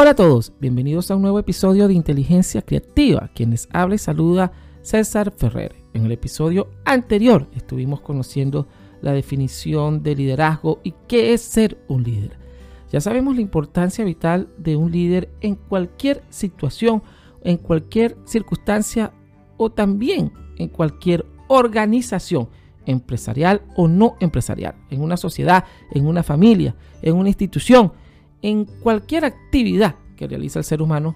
Hola a todos, bienvenidos a un nuevo episodio de Inteligencia Creativa. Quienes habla y saluda César Ferrer. En el episodio anterior estuvimos conociendo la definición de liderazgo y qué es ser un líder. Ya sabemos la importancia vital de un líder en cualquier situación, en cualquier circunstancia o también en cualquier organización empresarial o no empresarial, en una sociedad, en una familia, en una institución en cualquier actividad que realiza el ser humano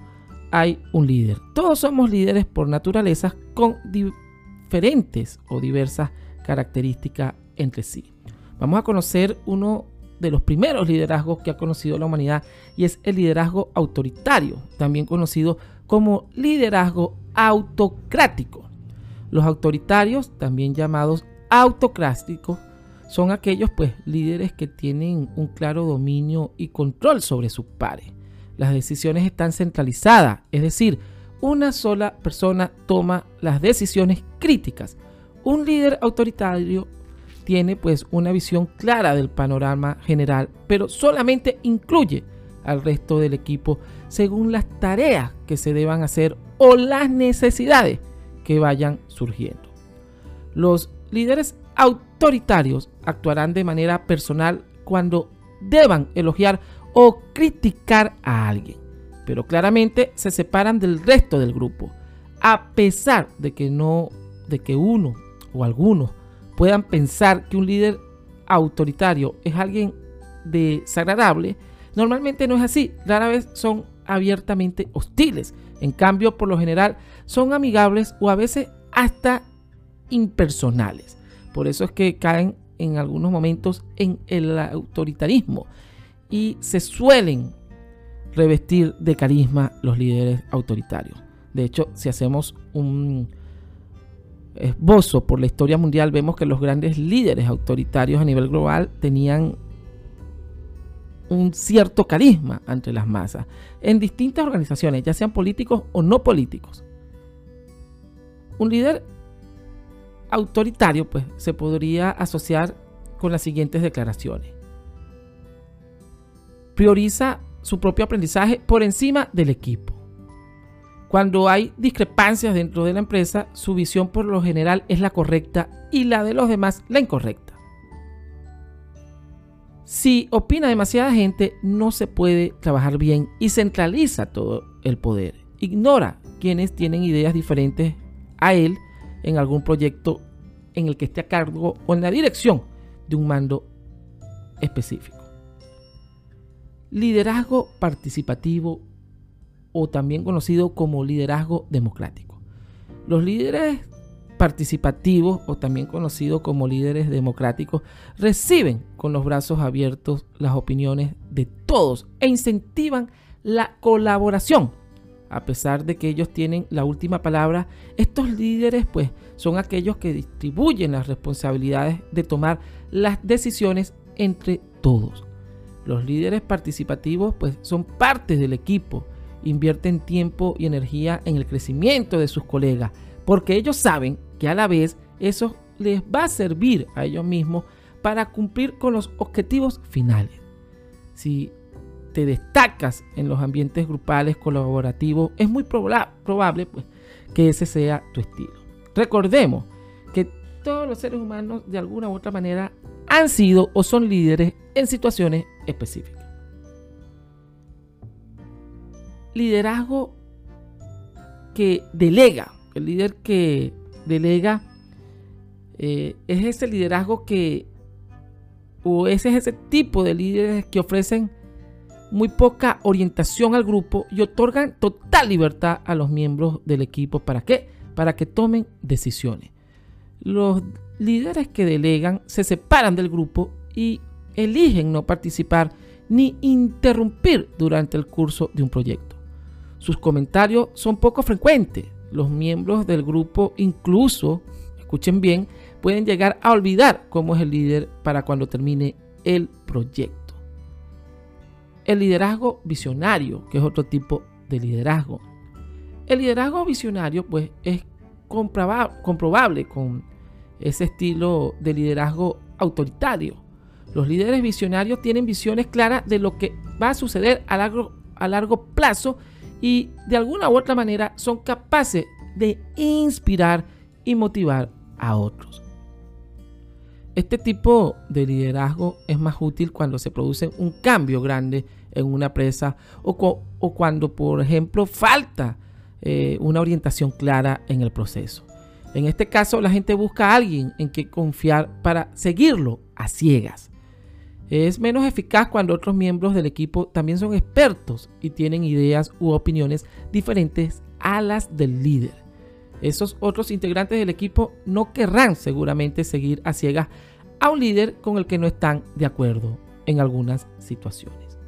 hay un líder. Todos somos líderes por naturaleza con diferentes o diversas características entre sí. Vamos a conocer uno de los primeros liderazgos que ha conocido la humanidad y es el liderazgo autoritario, también conocido como liderazgo autocrático. Los autoritarios, también llamados autocráticos, son aquellos pues líderes que tienen un claro dominio y control sobre sus pares. Las decisiones están centralizadas, es decir, una sola persona toma las decisiones críticas. Un líder autoritario tiene pues una visión clara del panorama general, pero solamente incluye al resto del equipo según las tareas que se deban hacer o las necesidades que vayan surgiendo. Los líderes autoritarios actuarán de manera personal cuando deban elogiar o criticar a alguien, pero claramente se separan del resto del grupo, a pesar de que no de que uno o algunos puedan pensar que un líder autoritario es alguien desagradable, normalmente no es así, rara vez son abiertamente hostiles, en cambio por lo general son amigables o a veces hasta impersonales. Por eso es que caen en algunos momentos en el autoritarismo y se suelen revestir de carisma los líderes autoritarios. De hecho, si hacemos un esbozo por la historia mundial, vemos que los grandes líderes autoritarios a nivel global tenían un cierto carisma entre las masas en distintas organizaciones, ya sean políticos o no políticos. Un líder autoritario, pues se podría asociar con las siguientes declaraciones. Prioriza su propio aprendizaje por encima del equipo. Cuando hay discrepancias dentro de la empresa, su visión por lo general es la correcta y la de los demás la incorrecta. Si opina demasiada gente, no se puede trabajar bien y centraliza todo el poder. Ignora quienes tienen ideas diferentes a él en algún proyecto en el que esté a cargo o en la dirección de un mando específico. Liderazgo participativo o también conocido como liderazgo democrático. Los líderes participativos o también conocidos como líderes democráticos reciben con los brazos abiertos las opiniones de todos e incentivan la colaboración a pesar de que ellos tienen la última palabra, estos líderes pues son aquellos que distribuyen las responsabilidades de tomar las decisiones entre todos. Los líderes participativos pues son parte del equipo, invierten tiempo y energía en el crecimiento de sus colegas, porque ellos saben que a la vez eso les va a servir a ellos mismos para cumplir con los objetivos finales. Te destacas en los ambientes grupales colaborativos, es muy probable pues, que ese sea tu estilo. Recordemos que todos los seres humanos de alguna u otra manera han sido o son líderes en situaciones específicas. Liderazgo que delega, el líder que delega eh, es ese liderazgo que, o ese es ese tipo de líderes que ofrecen muy poca orientación al grupo y otorgan total libertad a los miembros del equipo. ¿Para qué? Para que tomen decisiones. Los líderes que delegan se separan del grupo y eligen no participar ni interrumpir durante el curso de un proyecto. Sus comentarios son poco frecuentes. Los miembros del grupo incluso, escuchen bien, pueden llegar a olvidar cómo es el líder para cuando termine el proyecto el liderazgo visionario, que es otro tipo de liderazgo. El liderazgo visionario, pues, es comprobable con ese estilo de liderazgo autoritario. Los líderes visionarios tienen visiones claras de lo que va a suceder a largo, a largo plazo y de alguna u otra manera son capaces de inspirar y motivar a otros. Este tipo de liderazgo es más útil cuando se produce un cambio grande en una empresa o, cuando, por ejemplo, falta eh, una orientación clara en el proceso. En este caso, la gente busca a alguien en que confiar para seguirlo a ciegas. Es menos eficaz cuando otros miembros del equipo también son expertos y tienen ideas u opiniones diferentes a las del líder esos otros integrantes del equipo no querrán seguramente seguir a ciegas a un líder con el que no están de acuerdo en algunas situaciones.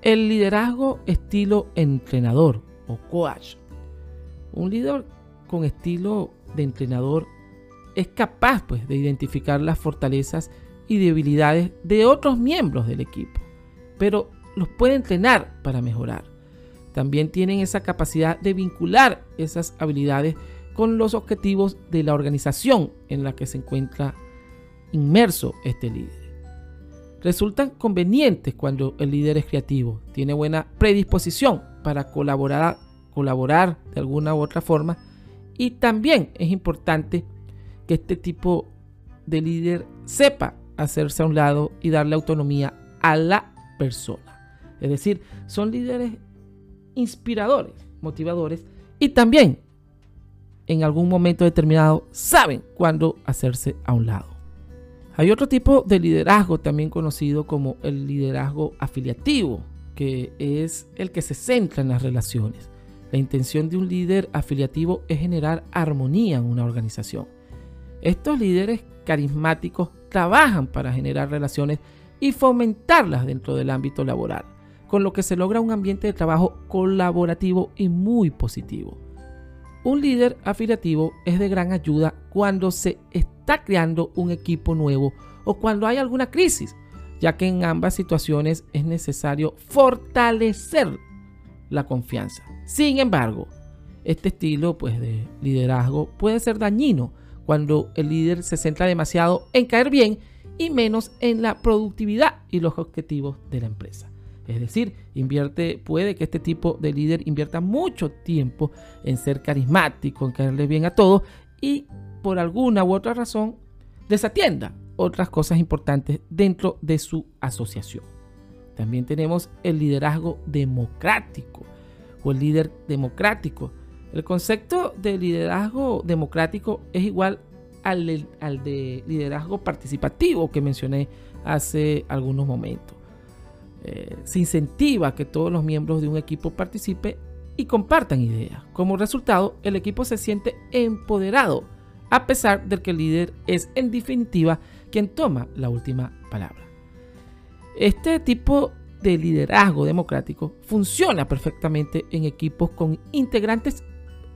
El liderazgo estilo entrenador o coach. Un líder con estilo de entrenador es capaz pues, de identificar las fortalezas y debilidades de otros miembros del equipo, pero los puede entrenar para mejorar también tienen esa capacidad de vincular esas habilidades con los objetivos de la organización en la que se encuentra inmerso este líder. Resultan convenientes cuando el líder es creativo, tiene buena predisposición para colaborar, colaborar de alguna u otra forma y también es importante que este tipo de líder sepa hacerse a un lado y darle autonomía a la persona. Es decir, son líderes inspiradores, motivadores y también en algún momento determinado saben cuándo hacerse a un lado. Hay otro tipo de liderazgo también conocido como el liderazgo afiliativo, que es el que se centra en las relaciones. La intención de un líder afiliativo es generar armonía en una organización. Estos líderes carismáticos trabajan para generar relaciones y fomentarlas dentro del ámbito laboral con lo que se logra un ambiente de trabajo colaborativo y muy positivo. Un líder afiliativo es de gran ayuda cuando se está creando un equipo nuevo o cuando hay alguna crisis, ya que en ambas situaciones es necesario fortalecer la confianza. Sin embargo, este estilo pues, de liderazgo puede ser dañino cuando el líder se centra demasiado en caer bien y menos en la productividad y los objetivos de la empresa. Es decir, invierte, puede que este tipo de líder invierta mucho tiempo en ser carismático, en caerle bien a todos y por alguna u otra razón desatienda otras cosas importantes dentro de su asociación. También tenemos el liderazgo democrático o el líder democrático. El concepto de liderazgo democrático es igual al, al de liderazgo participativo que mencioné hace algunos momentos. Eh, se incentiva que todos los miembros de un equipo participen y compartan ideas. Como resultado, el equipo se siente empoderado, a pesar de que el líder es en definitiva quien toma la última palabra. Este tipo de liderazgo democrático funciona perfectamente en equipos con integrantes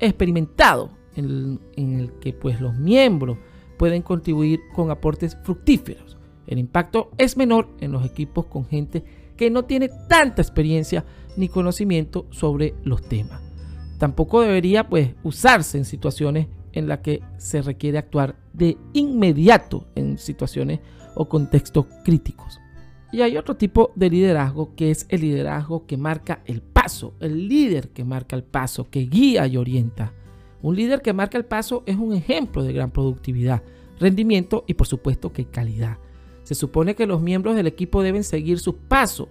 experimentados, en el, que pues los miembros pueden contribuir con aportes fructíferos. El impacto es menor en los equipos con gente que no tiene tanta experiencia ni conocimiento sobre los temas. Tampoco debería pues usarse en situaciones en las que se requiere actuar de inmediato en situaciones o contextos críticos. Y hay otro tipo de liderazgo que es el liderazgo que marca el paso, el líder que marca el paso, que guía y orienta. Un líder que marca el paso es un ejemplo de gran productividad, rendimiento y por supuesto que calidad. Se supone que los miembros del equipo deben seguir sus pasos.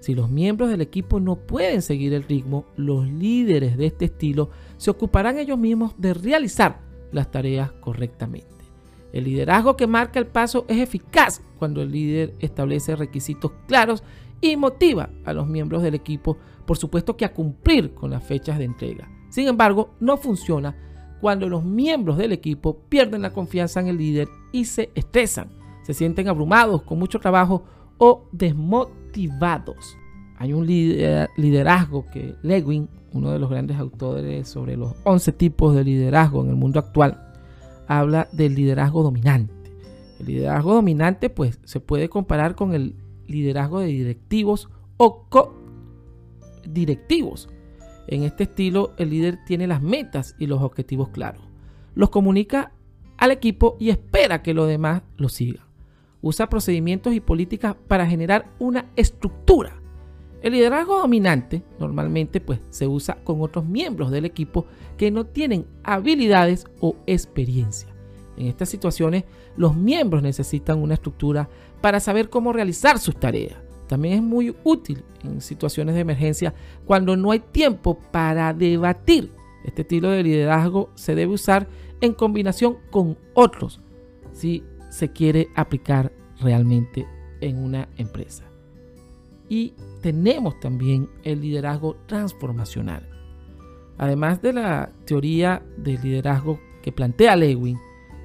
Si los miembros del equipo no pueden seguir el ritmo, los líderes de este estilo se ocuparán ellos mismos de realizar las tareas correctamente. El liderazgo que marca el paso es eficaz cuando el líder establece requisitos claros y motiva a los miembros del equipo, por supuesto que a cumplir con las fechas de entrega. Sin embargo, no funciona cuando los miembros del equipo pierden la confianza en el líder y se estresan se sienten abrumados con mucho trabajo o desmotivados. Hay un liderazgo que Lewin, uno de los grandes autores sobre los 11 tipos de liderazgo en el mundo actual, habla del liderazgo dominante. El liderazgo dominante pues se puede comparar con el liderazgo de directivos o co-directivos. En este estilo el líder tiene las metas y los objetivos claros. Los comunica al equipo y espera que los demás lo sigan usa procedimientos y políticas para generar una estructura. El liderazgo dominante normalmente pues, se usa con otros miembros del equipo que no tienen habilidades o experiencia. En estas situaciones, los miembros necesitan una estructura para saber cómo realizar sus tareas. También es muy útil en situaciones de emergencia cuando no hay tiempo para debatir. Este estilo de liderazgo se debe usar en combinación con otros si se quiere aplicar realmente en una empresa. Y tenemos también el liderazgo transformacional. Además de la teoría del liderazgo que plantea Lewin,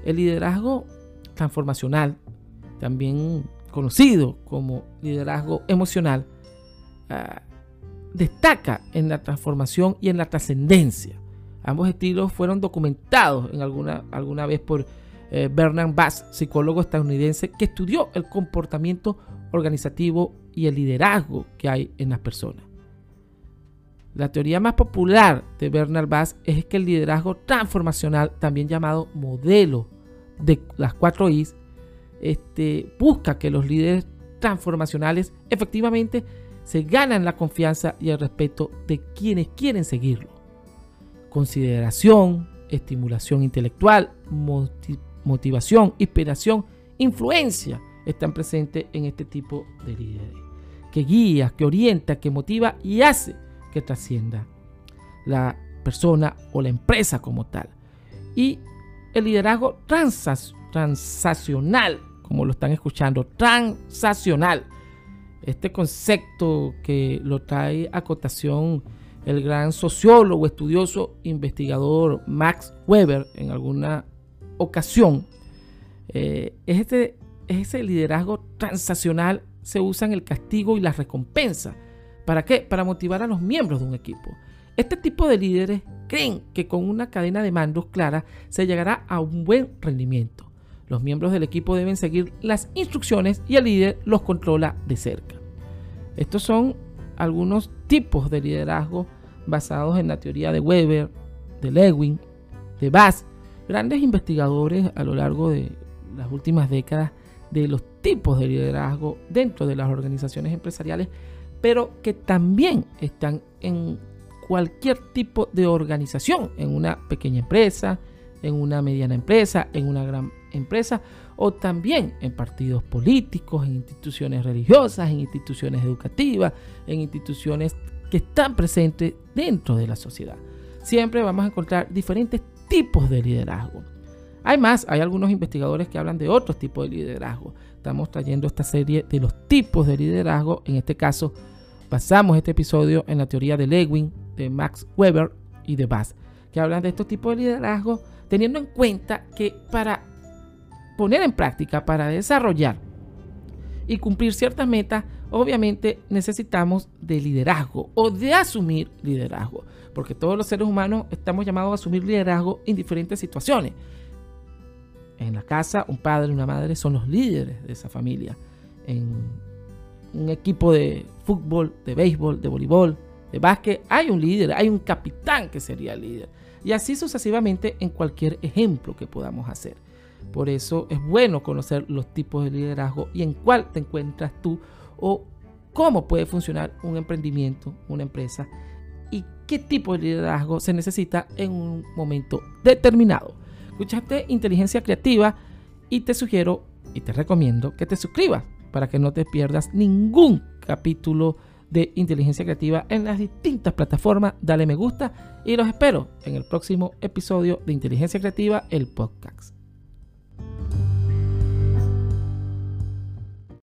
el liderazgo transformacional, también conocido como liderazgo emocional, ah, destaca en la transformación y en la trascendencia. Ambos estilos fueron documentados en alguna, alguna vez por eh, Bernard Bass, psicólogo estadounidense que estudió el comportamiento organizativo y el liderazgo que hay en las personas. La teoría más popular de Bernard Bass es que el liderazgo transformacional, también llamado modelo de las cuatro I's, este, busca que los líderes transformacionales efectivamente se ganan la confianza y el respeto de quienes quieren seguirlo. Consideración, estimulación intelectual, motivación, inspiración, influencia están presentes en este tipo de líderes. Que guía, que orienta, que motiva y hace que trascienda la persona o la empresa como tal. Y el liderazgo transaccional, como lo están escuchando, transaccional. Este concepto que lo trae a cotación el gran sociólogo, estudioso, investigador Max Weber en alguna ocasión, eh, es este, ese liderazgo transaccional se usa en el castigo y la recompensa. ¿Para qué? Para motivar a los miembros de un equipo. Este tipo de líderes creen que con una cadena de mandos clara se llegará a un buen rendimiento. Los miembros del equipo deben seguir las instrucciones y el líder los controla de cerca. Estos son algunos tipos de liderazgo basados en la teoría de Weber, de Lewin, de Bass, grandes investigadores a lo largo de las últimas décadas de los tipos de liderazgo dentro de las organizaciones empresariales, pero que también están en cualquier tipo de organización, en una pequeña empresa, en una mediana empresa, en una gran empresa o también en partidos políticos, en instituciones religiosas, en instituciones educativas, en instituciones que están presentes dentro de la sociedad. Siempre vamos a encontrar diferentes tipos de liderazgo. Hay más, hay algunos investigadores que hablan de otros tipos de liderazgo. Estamos trayendo esta serie de los tipos de liderazgo. En este caso, basamos este episodio en la teoría de Lewin, de Max Weber y de Bass, que hablan de estos tipos de liderazgo, teniendo en cuenta que para poner en práctica, para desarrollar y cumplir ciertas metas, obviamente necesitamos de liderazgo o de asumir liderazgo, porque todos los seres humanos estamos llamados a asumir liderazgo en diferentes situaciones. En la casa, un padre y una madre son los líderes de esa familia. En un equipo de fútbol, de béisbol, de voleibol, de básquet, hay un líder, hay un capitán que sería el líder. Y así sucesivamente en cualquier ejemplo que podamos hacer. Por eso es bueno conocer los tipos de liderazgo y en cuál te encuentras tú o cómo puede funcionar un emprendimiento, una empresa y qué tipo de liderazgo se necesita en un momento determinado. Escuchaste inteligencia creativa y te sugiero y te recomiendo que te suscribas para que no te pierdas ningún capítulo de inteligencia creativa en las distintas plataformas. Dale me gusta y los espero en el próximo episodio de Inteligencia Creativa, el podcast.